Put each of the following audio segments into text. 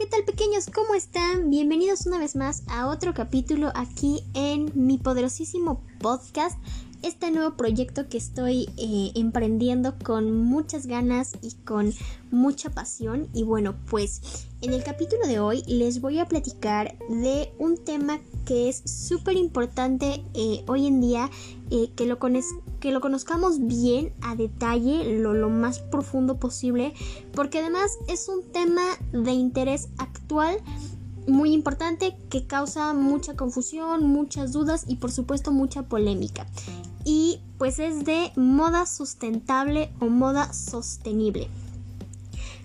¿qué tal pequeños? ¿Cómo están? Bienvenidos una vez más a otro capítulo aquí en mi poderosísimo podcast, este nuevo proyecto que estoy eh, emprendiendo con muchas ganas y con mucha pasión. Y bueno, pues en el capítulo de hoy les voy a platicar de un tema que es súper importante eh, hoy en día, eh, que, lo que lo conozcamos bien a detalle, lo, lo más profundo posible, porque además es un tema de interés actual muy importante que causa mucha confusión, muchas dudas y por supuesto mucha polémica. Y pues es de moda sustentable o moda sostenible.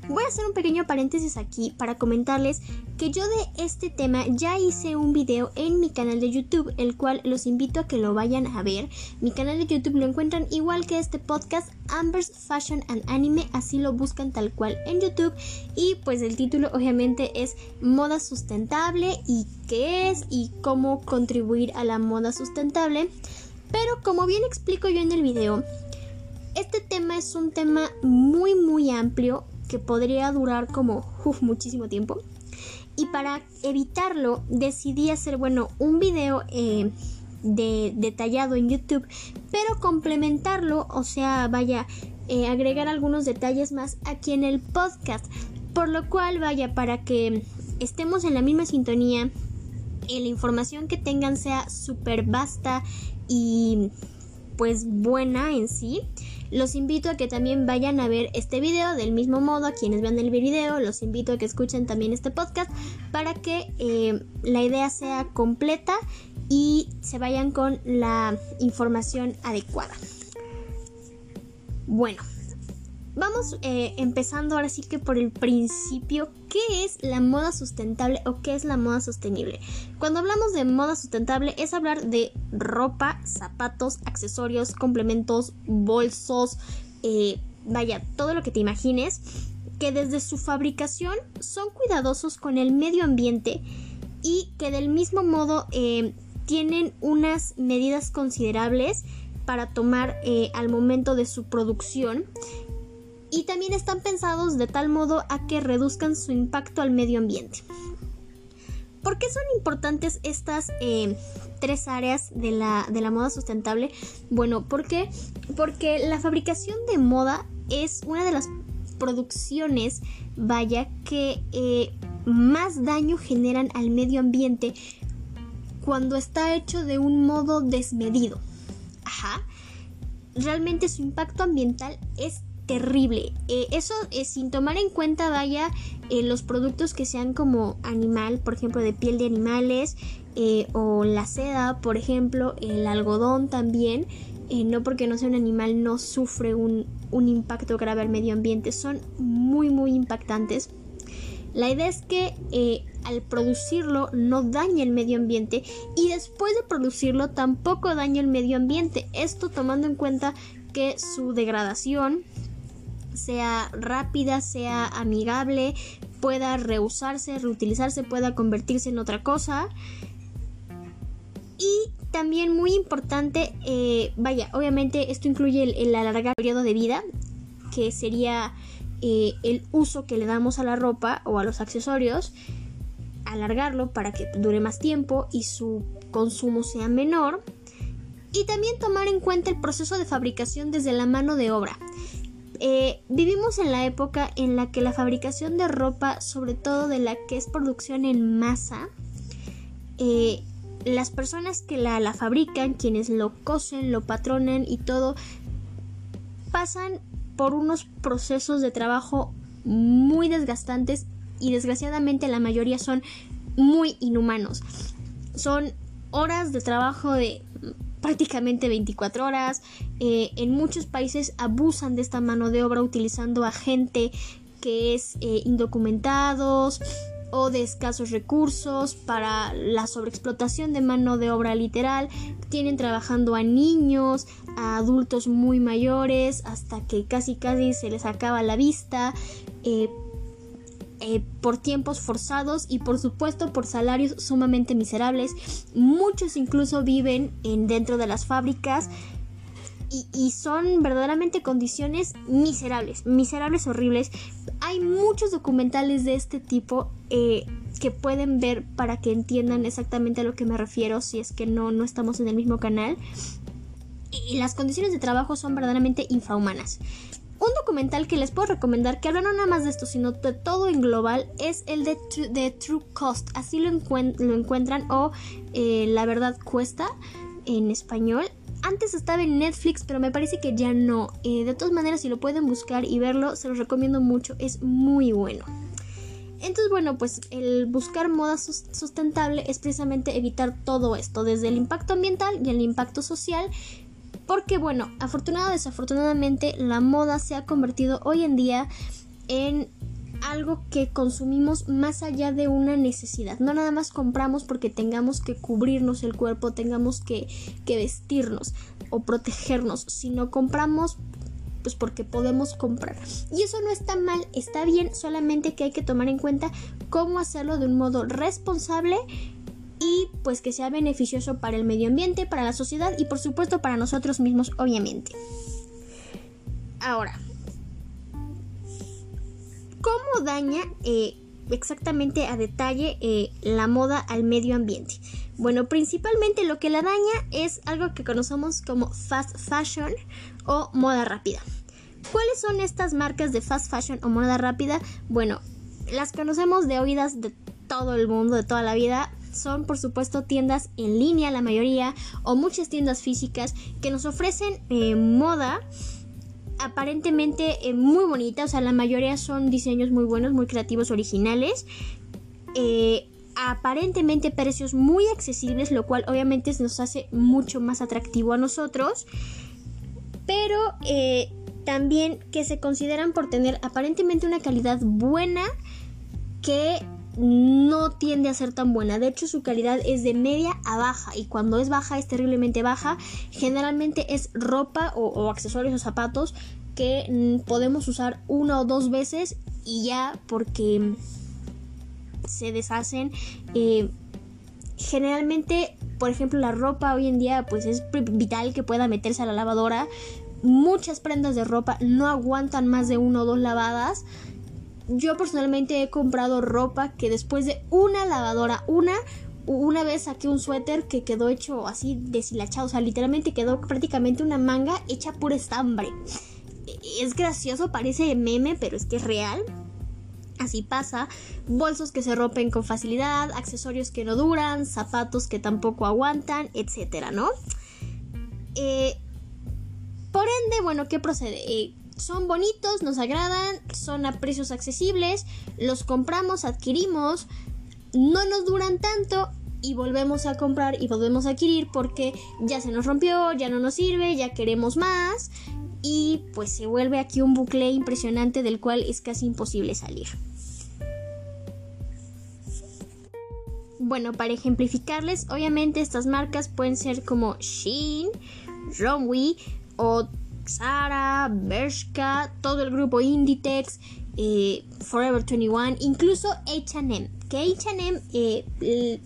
Voy a hacer un pequeño paréntesis aquí para comentarles que yo de este tema ya hice un video en mi canal de YouTube, el cual los invito a que lo vayan a ver. Mi canal de YouTube lo encuentran igual que este podcast, Amber's Fashion and Anime, así lo buscan tal cual en YouTube. Y pues el título obviamente es Moda Sustentable y qué es y cómo contribuir a la moda sustentable. Pero como bien explico yo en el video, este tema es un tema muy muy amplio que podría durar como muchísimo tiempo. Y para evitarlo decidí hacer, bueno, un video eh, de, detallado en YouTube, pero complementarlo, o sea, vaya, eh, agregar algunos detalles más aquí en el podcast. Por lo cual, vaya, para que estemos en la misma sintonía, y la información que tengan sea súper vasta y pues buena en sí. Los invito a que también vayan a ver este video del mismo modo, a quienes vean el video, los invito a que escuchen también este podcast para que eh, la idea sea completa y se vayan con la información adecuada. Bueno, Vamos eh, empezando ahora sí que por el principio, ¿qué es la moda sustentable o qué es la moda sostenible? Cuando hablamos de moda sustentable es hablar de ropa, zapatos, accesorios, complementos, bolsos, eh, vaya, todo lo que te imagines, que desde su fabricación son cuidadosos con el medio ambiente y que del mismo modo eh, tienen unas medidas considerables para tomar al momento de su producción y también están pensados de tal modo a que reduzcan su impacto al medio ambiente. ¿Por qué son importantes estas eh, tres áreas de la, moda sustentable? Bueno, ¿por qué? Porque la fabricación de moda es una de las producciones, vaya, que eh, más daño generan al medio ambiente cuando está hecho de un modo desmedido. Ajá. Realmente su impacto ambiental es terrible. Eh, eso es sin tomar en cuenta, vaya, eh, los productos que sean como animal, por ejemplo, de piel de animales, eh, o la seda, por ejemplo, el algodón también. no porque no sea un animal no sufre un, un impacto grave al medio ambiente, son muy muy impactantes. La idea es que al producirlo no dañe el medio ambiente y después de producirlo tampoco dañe el medio ambiente. Esto tomando en cuenta que su degradación sea rápida, sea amigable, pueda reusarse, reutilizarse, pueda convertirse en otra cosa. Y también muy importante, eh, vaya, obviamente esto incluye el, alargar el periodo de vida, que sería eh, el uso que le damos a la ropa o a los accesorios, alargarlo para que dure más tiempo y su consumo sea menor. Y también tomar en cuenta el proceso de fabricación desde la mano de obra. Eh, vivimos en la época en la que la fabricación de ropa, sobre todo de la que es producción en masa, eh, las personas que la, la, fabrican, quienes lo cosen, lo patronan y todo, pasan por unos procesos de trabajo muy desgastantes y desgraciadamente la mayoría son muy inhumanos. Son horas de trabajo de prácticamente 24 horas. Eh, en muchos países abusan de esta mano de obra utilizando a gente que es eh, indocumentados o de escasos recursos para la sobreexplotación de mano de obra literal. Tienen trabajando a niños, a adultos muy mayores, hasta que casi casi se les acaba la vista. Eh, eh, por tiempos forzados y por supuesto por salarios sumamente miserables. Muchos incluso viven en, dentro de las fábricas y, son verdaderamente condiciones miserables, miserables, horribles. hay muchos documentales de este tipo eh, que pueden ver para que entiendan exactamente a lo que me refiero si es que no, no estamos en el mismo canal. Y las condiciones de trabajo son verdaderamente infrahumanas. Un documental que les puedo recomendar, que habla no nada más de esto, sino de todo en global, es el de, de True Cost. Así lo, lo encuentran, o eh, La verdad cuesta en español. Antes estaba en Netflix, pero me parece que ya no. Eh, de todas maneras, si lo pueden buscar y verlo, se los recomiendo mucho. Es muy bueno. Entonces, bueno, pues el buscar moda sustentable es precisamente evitar todo esto, desde el impacto ambiental y el impacto social, porque bueno, afortunadamente o desafortunadamente la moda se ha convertido hoy en día en algo que consumimos más allá de una necesidad. No nada más compramos porque tengamos que cubrirnos el cuerpo, tengamos que, que vestirnos o protegernos, sino compramos pues porque podemos comprar. Y eso no está mal, está bien, solamente que hay que tomar en cuenta cómo hacerlo de un modo responsable y pues que sea beneficioso para el medio ambiente, para la sociedad y por supuesto para nosotros mismos, obviamente. Ahora, ¿cómo daña eh, exactamente a detalle eh, la moda al medio ambiente? Bueno, principalmente lo que la daña es algo que conocemos como fast fashion o moda rápida. ¿Cuáles son estas marcas de fast fashion o moda rápida? Bueno, las conocemos de oídas de todo el mundo, de toda la vida. Son por supuesto tiendas en línea, la mayoría, o muchas tiendas físicas que nos ofrecen eh, moda aparentemente eh, muy bonita, o sea, la mayoría son diseños muy buenos, muy creativos, originales. Eh, aparentemente precios muy accesibles, lo cual obviamente nos hace mucho más atractivo a nosotros. Pero también que se consideran por tener aparentemente una calidad buena que no tiende a ser tan buena. De hecho, su calidad es de media a baja. Y cuando es baja, es terriblemente baja. Generalmente es ropa o, accesorios o zapatos que mm, podemos usar una o dos veces y ya porque se deshacen. Eh, generalmente, por ejemplo, la ropa hoy en día pues es vital que pueda meterse a la lavadora. Muchas prendas de ropa no aguantan más de una o dos lavadas. Yo personalmente he comprado ropa que después de una lavadora, una, una vez saqué un suéter que quedó hecho así deshilachado, o sea, literalmente quedó prácticamente una manga hecha por estambre. Es gracioso, parece meme, pero es que es real. Así pasa, bolsos que se rompen con facilidad, accesorios que no duran, zapatos que tampoco aguantan, etcétera, ¿no? Eh, por ende, bueno, ¿qué procede? Eh, son bonitos, nos agradan, son a precios accesibles, los compramos, adquirimos, no nos duran tanto y volvemos a comprar y volvemos a adquirir porque ya se nos rompió, ya no nos sirve, ya queremos más y pues se vuelve aquí un bucle impresionante del cual es casi imposible salir. Bueno, para ejemplificarles, obviamente estas marcas pueden ser como Shein, Romwe o Zara, Bershka, todo el grupo Inditex, eh, Forever 21, incluso HM. Que HM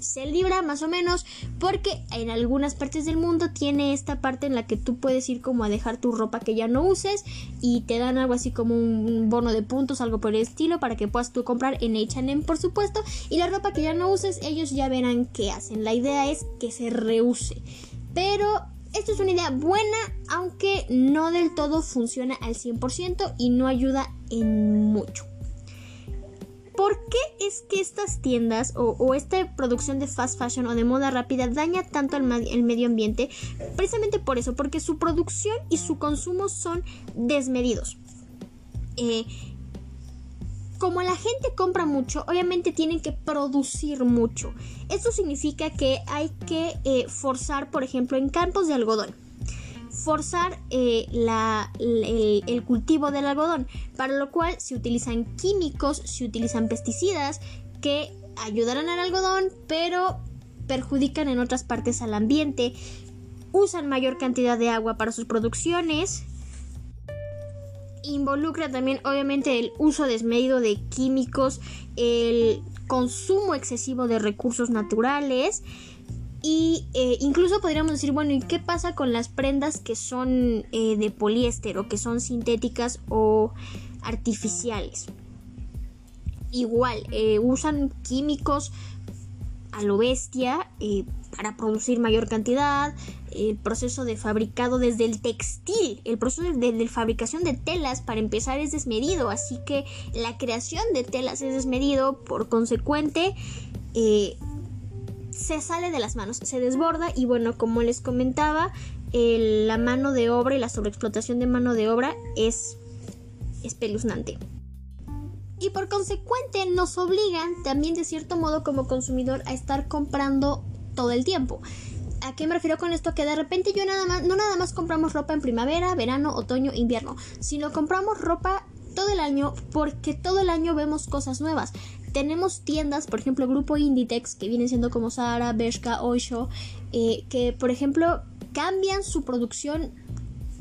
se libra más o menos porque en algunas partes del mundo tiene esta parte en la que tú puedes ir como a dejar tu ropa que ya no uses y te dan algo así como un bono de puntos, algo por el estilo, para que puedas tú comprar en HM, por supuesto. Y la ropa que ya no uses, ellos ya verán qué hacen. La idea es que se reuse. Pero esto es una idea buena, aunque no del todo funciona al 100% y no ayuda en mucho. ¿Por qué es que estas tiendas o, esta producción de fast fashion o de moda rápida daña tanto al medio ambiente? Precisamente por eso, porque su producción y su consumo son desmedidos. Eh, como la gente compra mucho, obviamente tienen que producir mucho. Esto significa que hay que eh, forzar, por ejemplo, en campos de algodón. Forzar eh, el, cultivo del algodón, para lo cual se utilizan químicos, se utilizan pesticidas que ayudarán al algodón, pero perjudican en otras partes al ambiente. Usan mayor cantidad de agua para sus producciones, involucra también obviamente el uso desmedido de químicos, el consumo excesivo de recursos naturales y eh, incluso podríamos decir, bueno, ¿y qué pasa con las prendas que son eh, de poliéster o que son sintéticas o artificiales? igual, eh, usan químicos a lo bestia eh, para producir mayor cantidad, el proceso de fabricado desde el textil, el proceso de, fabricación de telas para empezar es desmedido, así que la creación de telas es desmedido, por consecuente eh, se sale de las manos, se desborda y bueno, como les comentaba, la mano de obra y la sobreexplotación de mano de obra es espeluznante. Y por consecuente nos obligan también de cierto modo como consumidor a estar comprando todo el tiempo. ¿A qué me refiero con esto? Que de repente yo nada más, no nada más compramos ropa en primavera, verano, otoño, invierno, sino compramos ropa todo el año porque todo el año vemos cosas nuevas. Tenemos tiendas, por ejemplo, Grupo Inditex, que vienen siendo como Zara, Bershka, Oysho, eh, que por ejemplo cambian su producción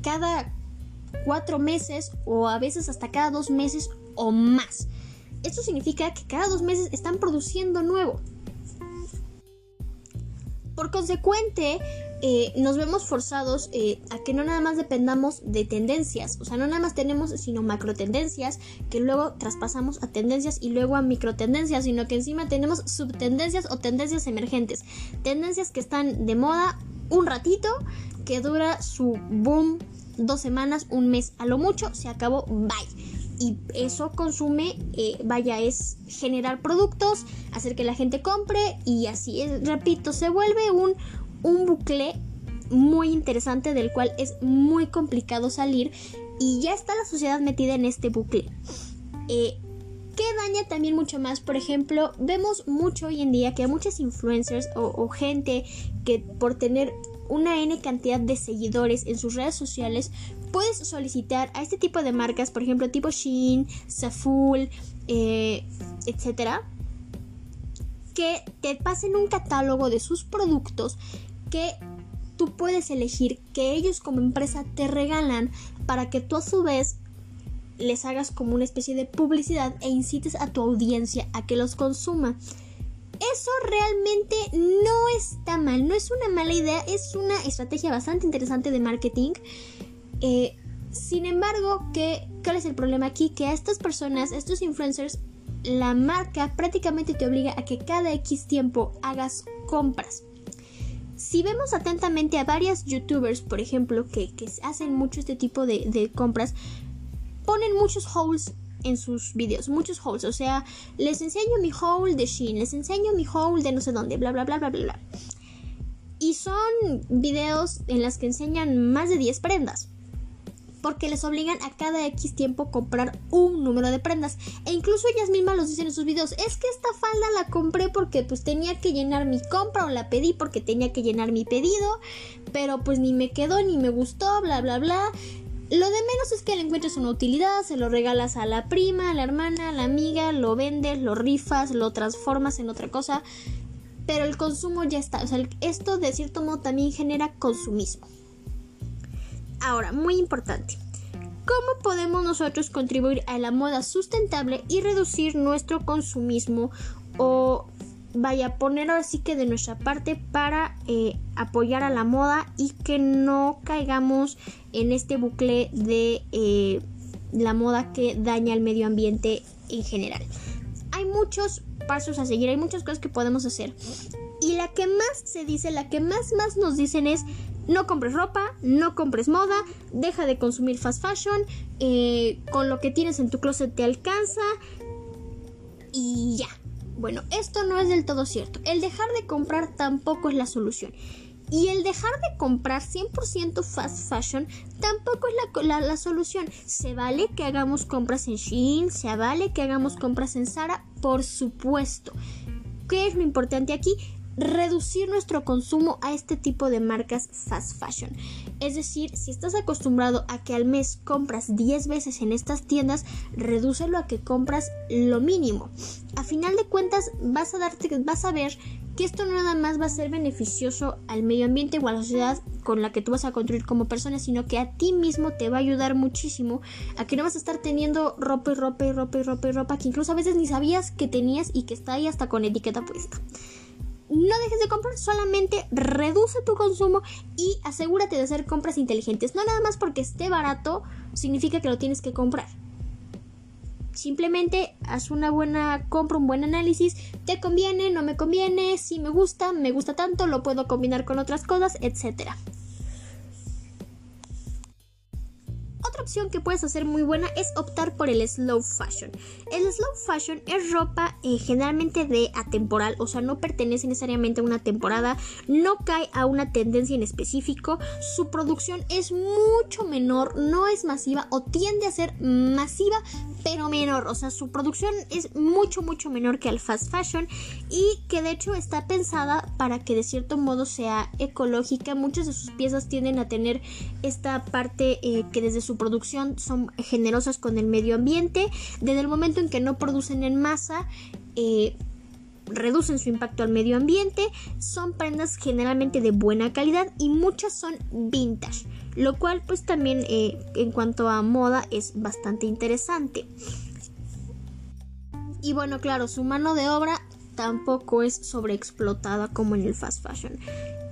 cada cuatro meses o a veces hasta cada dos meses o más. Esto significa que cada dos meses están produciendo nuevo. Por consecuente, eh, nos vemos forzados eh, a que no nada más dependamos de tendencias, o sea, no nada más tenemos sino macro tendencias que luego traspasamos a tendencias y luego a micro tendencias, sino que encima tenemos subtendencias o tendencias emergentes, tendencias que están de moda un ratito, que dura su boom dos semanas, un mes, a lo mucho, se acabó, bye y eso consume, eh, vaya, es generar productos, hacer que la gente compre y así, es, repito, se vuelve un, un bucle muy interesante del cual es muy complicado salir y ya está la sociedad metida en este bucle. Eh, que daña también mucho más, por ejemplo, vemos mucho hoy en día que hay muchas influencers o gente que por tener una N cantidad de seguidores en sus redes sociales, puedes solicitar a este tipo de marcas, por ejemplo, tipo Shein, Saful, eh, etcétera, que te pasen un catálogo de sus productos que tú puedes elegir, que ellos como empresa te regalan para que tú a su vez les hagas como una especie de publicidad e incites a tu audiencia a que los consuma. Eso realmente no está mal, no es una mala idea, es una estrategia bastante interesante de marketing. Eh, sin embargo, ¿qué, ¿cuál es el problema aquí? Que a estas personas, a estos influencers, la marca prácticamente te obliga a que cada X tiempo hagas compras. Si vemos atentamente a varias youtubers, por ejemplo, que, hacen mucho este tipo de, de compras, ponen muchos hauls en sus videos, muchos hauls. O sea, les enseño mi haul de Shein, les enseño mi haul de no sé dónde, bla, bla, bla, bla, bla, bla. Y son videos en las que enseñan más de 10 prendas. Porque les obligan a cada X tiempo comprar un número de prendas. E incluso ellas mismas los dicen en sus videos. Es que esta falda la compré porque pues tenía que llenar mi compra o la pedí porque tenía que llenar mi pedido. Pero pues ni me quedó ni me gustó, bla, bla, bla. Lo de menos es que le encuentres una utilidad, se lo regalas a la prima, a la hermana, a la amiga, lo vendes, lo rifas, lo transformas en otra cosa, pero el consumo ya está. O sea, esto de cierto modo también genera consumismo. Ahora, muy importante. ¿Cómo podemos nosotros contribuir a la moda sustentable y reducir nuestro consumismo o vaya poner así que de nuestra parte para eh, apoyar a la moda y que no caigamos en este bucle de eh, la moda que daña al medio ambiente en general. Hay muchos pasos a seguir, hay muchas cosas que podemos hacer. Y la que más se dice, la que más más nos dicen es no compres ropa, no compres moda, deja de consumir fast fashion, eh, con lo que tienes en tu closet te alcanza y ya. Bueno, esto no es del todo cierto. El dejar de comprar tampoco es la solución. Y el dejar de comprar 100% fast fashion tampoco es la, la, solución. Se vale que hagamos compras en Shein, se vale que hagamos compras en Zara, por supuesto. ¿Qué es lo importante aquí? Reducir nuestro consumo a este tipo de marcas fast fashion. Es decir, si estás acostumbrado a que al mes compras 10 veces en estas tiendas, redúcelo a que compras lo mínimo. A final de cuentas, vas a darte vas a ver que esto no nada más va a ser beneficioso al medio ambiente o a la sociedad con la que tú vas a construir como persona, sino que a ti mismo te va a ayudar muchísimo a que no vas a estar teniendo ropa y ropa y ropa y ropa y ropa que incluso a veces ni sabías que tenías y que está ahí hasta con etiqueta puesta no dejes de comprar, solamente reduce tu consumo y asegúrate de hacer compras inteligentes. No nada más porque esté barato significa que lo tienes que comprar. Simplemente haz una buena compra, un buen análisis, te conviene, no me conviene, si me gusta, me gusta tanto, lo puedo combinar con otras cosas, etcétera. Opción que puedes hacer muy buena es optar por el slow fashion. El slow fashion es ropa eh, generalmente de atemporal, o sea, no pertenece necesariamente a una temporada, no cae a una tendencia en específico, su producción es mucho menor, no es masiva o tiende a ser masiva, pero menor, o sea, su producción es mucho, mucho menor que el fast fashion y que de hecho está pensada para que de cierto modo sea ecológica. Muchas de sus piezas tienden a tener esta parte eh, que desde su producción son generosas con el medio ambiente. Desde el momento en que no producen en masa, eh, reducen su impacto al medio ambiente. Son prendas generalmente de buena calidad y muchas son vintage. Lo cual pues también eh, en cuanto a moda es bastante interesante. Y bueno, claro, su mano de obra tampoco es sobreexplotada como en el fast fashion.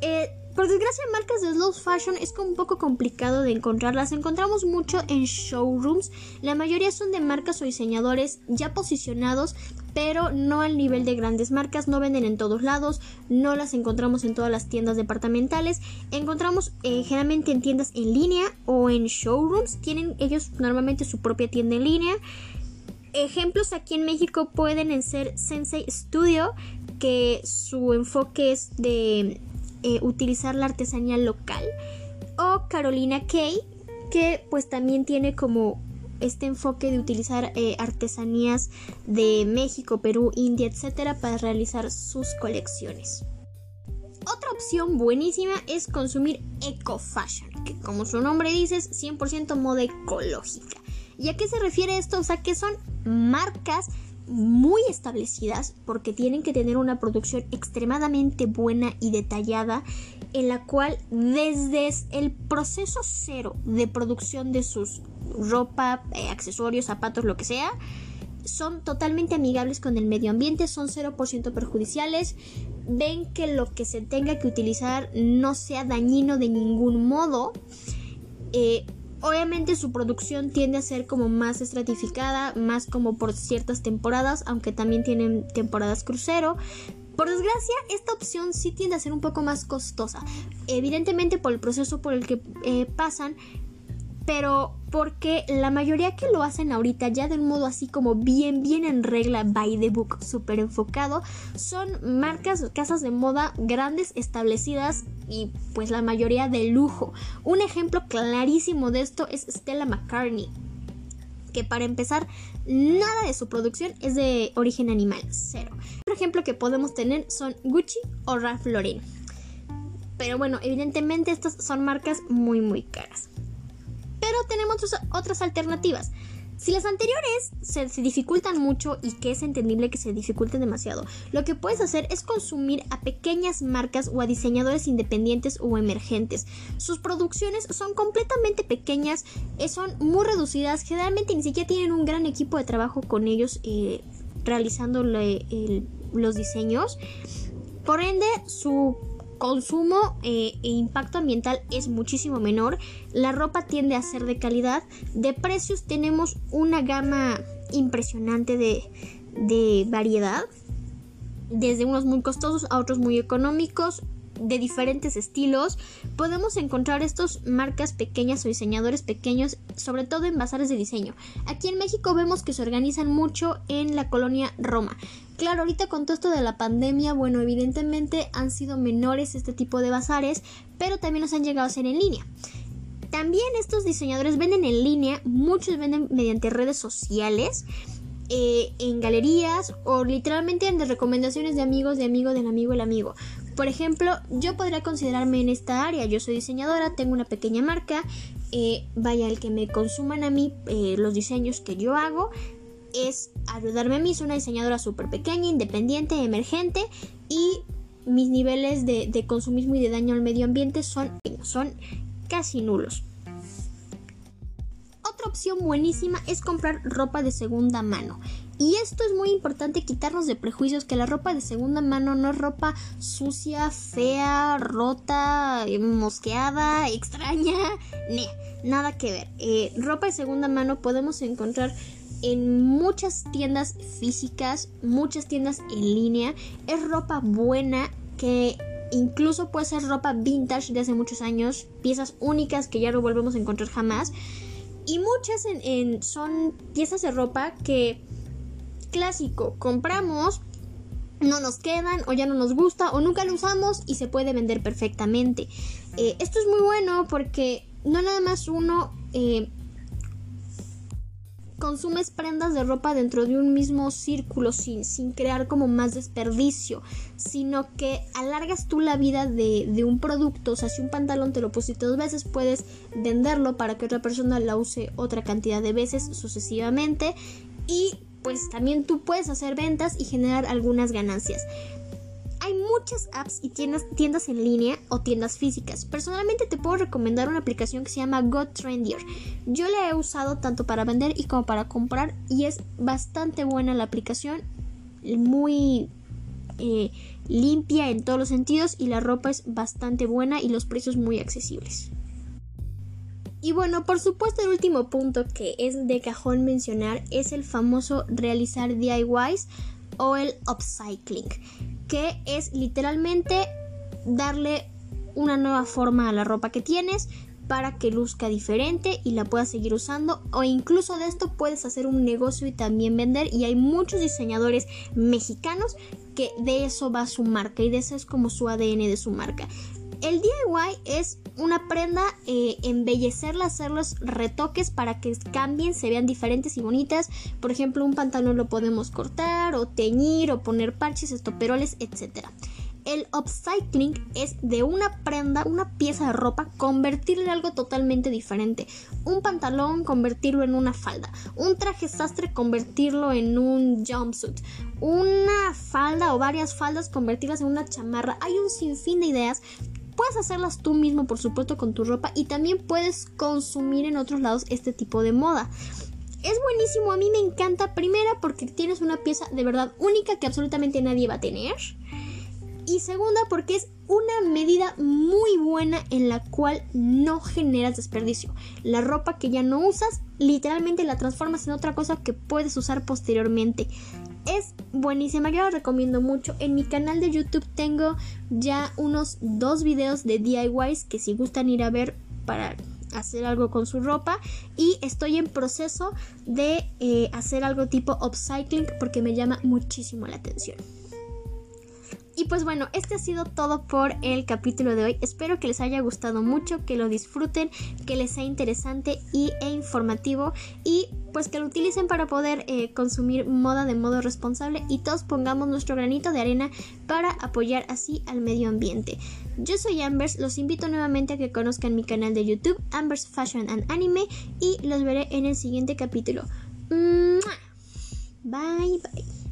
Eh, por desgracia, marcas de slow fashion es un poco complicado de encontrarlas. Encontramos mucho en showrooms. La mayoría son de marcas o diseñadores ya posicionados, pero no al nivel de grandes marcas. No venden en todos lados, no las encontramos en todas las tiendas departamentales. Encontramos eh, generalmente en tiendas en línea o en showrooms. Tienen ellos normalmente su propia tienda en línea. Ejemplos aquí en México pueden ser Sensei Studio, que su enfoque es de eh, utilizar la artesanía local. O Carolina Kay, que pues también tiene como este enfoque de utilizar eh, artesanías de México, Perú, India, etcétera, para realizar sus colecciones. Otra opción buenísima es consumir eco fashion, que como su nombre dice es 100% moda ecológica. ¿Y a qué se refiere esto? O sea, que son marcas muy establecidas porque tienen que tener una producción extremadamente buena y detallada en la cual desde el proceso cero de producción de sus ropa, eh, accesorios, zapatos, lo que sea, son totalmente amigables con el medio ambiente, son 0% perjudiciales, ven que lo que se tenga que utilizar no sea dañino de ningún modo. Eh, Obviamente su producción tiende a ser como más estratificada, más como por ciertas temporadas, aunque también tienen temporadas crucero. Por desgracia, esta opción sí tiende a ser un poco más costosa, evidentemente por el proceso por el que eh, pasan, pero porque la mayoría que lo hacen ahorita ya de un modo así como bien bien en regla by the book súper enfocado son marcas casas de moda grandes establecidas y pues la mayoría de lujo. Un ejemplo clarísimo de esto es Stella McCartney que para empezar nada de su producción es de origen animal cero. Otro ejemplo que podemos tener son Gucci o Ralph Lauren. Pero bueno evidentemente estas son marcas muy muy caras pero tenemos otras alternativas. Si las anteriores se, dificultan mucho y que es entendible que se dificulten demasiado, lo que puedes hacer es consumir a pequeñas marcas o a diseñadores independientes o emergentes. Sus producciones son completamente pequeñas, eh, son muy reducidas, generalmente ni siquiera tienen un gran equipo de trabajo con ellos eh, realizando los diseños. Por ende, su consumo eh, e impacto ambiental es muchísimo menor. La ropa tiende a ser de calidad. De precios tenemos una gama impresionante de, de variedad. Desde unos muy costosos a otros muy económicos de diferentes estilos, podemos encontrar estas marcas pequeñas o diseñadores pequeños, sobre todo en bazares de diseño. Aquí en México vemos que se organizan mucho en la colonia Roma. Claro, ahorita con todo esto de la pandemia, bueno, evidentemente han sido menores este tipo de bazares, pero también nos han llegado a ser en línea. También estos diseñadores venden en línea, muchos venden mediante redes sociales. Eh, en galerías o literalmente en recomendaciones de amigos, de amigo, del amigo, el amigo. Por ejemplo, yo podría considerarme en esta área, yo soy diseñadora, tengo una pequeña marca, eh, vaya, el que me consuman a mí eh, los diseños que yo hago es ayudarme a mí, soy una diseñadora súper pequeña, independiente, emergente y mis niveles de, de, consumismo y de daño al medio ambiente son, son casi nulos. Otra opción buenísima es comprar ropa de segunda mano. Y esto es muy importante quitarnos de prejuicios que la ropa de segunda mano no es ropa sucia, fea, rota, mosqueada, extraña, nada que ver. Eh, ropa de segunda mano podemos encontrar en muchas tiendas físicas, muchas tiendas en línea. Es ropa buena que incluso puede ser ropa vintage de hace muchos años, piezas únicas que ya no volvemos a encontrar jamás. Y muchas son piezas de ropa que clásico, compramos, no nos quedan o ya no nos gusta o nunca lo usamos y se puede vender perfectamente. Eh, esto es muy bueno porque no nada más uno eh, consumes prendas de ropa dentro de un mismo círculo sin, sin crear como más desperdicio, sino que alargas tú la vida de, de, un producto. O sea, si un pantalón te lo pusiste dos veces, puedes venderlo para que otra persona la use otra cantidad de veces sucesivamente. Y pues también tú puedes hacer ventas y generar algunas ganancias hay muchas apps y tiendas, tiendas en línea o tiendas físicas. Personalmente te puedo recomendar una aplicación que se llama GoTrendier. Yo la he usado tanto para vender y como para comprar y es bastante buena la aplicación, muy eh, limpia en todos los sentidos y la ropa es bastante buena y los precios muy accesibles. Y bueno, por supuesto el último punto que es de cajón mencionar es el famoso realizar DIYs o el upcycling que es literalmente darle una nueva forma a la ropa que tienes para que luzca diferente y la puedas seguir usando o incluso de esto puedes hacer un negocio y también vender y hay muchos diseñadores mexicanos que de eso va su marca y de eso es como su ADN de su marca. El DIY es una prenda, eh, embellecerla, hacer los retoques para que cambien, se vean diferentes y bonitas. Por ejemplo, un pantalón lo podemos cortar o teñir o poner parches, estoperoles, etc. El upcycling es de una prenda, una pieza de ropa, convertirlo en algo totalmente diferente. Un pantalón, convertirlo en una falda. Un traje sastre, convertirlo en un jumpsuit. Una falda o varias faldas, convertirlas en una chamarra. Hay un sinfín de ideas Puedes hacerlas tú mismo, por supuesto, con tu ropa y también puedes consumir en otros lados este tipo de moda. Es buenísimo, a mí me encanta. Primera, porque tienes una pieza de verdad única que absolutamente nadie va a tener. Y segunda, porque es una medida muy buena en la cual no generas desperdicio. La ropa que ya no usas, literalmente la transformas en otra cosa que puedes usar posteriormente. Es buenísima, yo la recomiendo mucho. En mi canal de YouTube tengo ya unos dos videos de DIYs que si gustan ir a ver para hacer algo con su ropa y estoy en proceso de eh, hacer algo tipo upcycling porque me llama muchísimo la atención. Y pues bueno, este ha sido todo por el capítulo de hoy. Espero que les haya gustado mucho, que lo disfruten, que les sea interesante y, e informativo y pues que lo utilicen para poder eh, consumir moda de modo responsable y todos pongamos nuestro granito de arena para apoyar así al medio ambiente. Yo soy Ambers, los invito nuevamente a que conozcan mi canal de YouTube, Ambers Fashion and Anime, y los veré en el siguiente capítulo. Bye bye.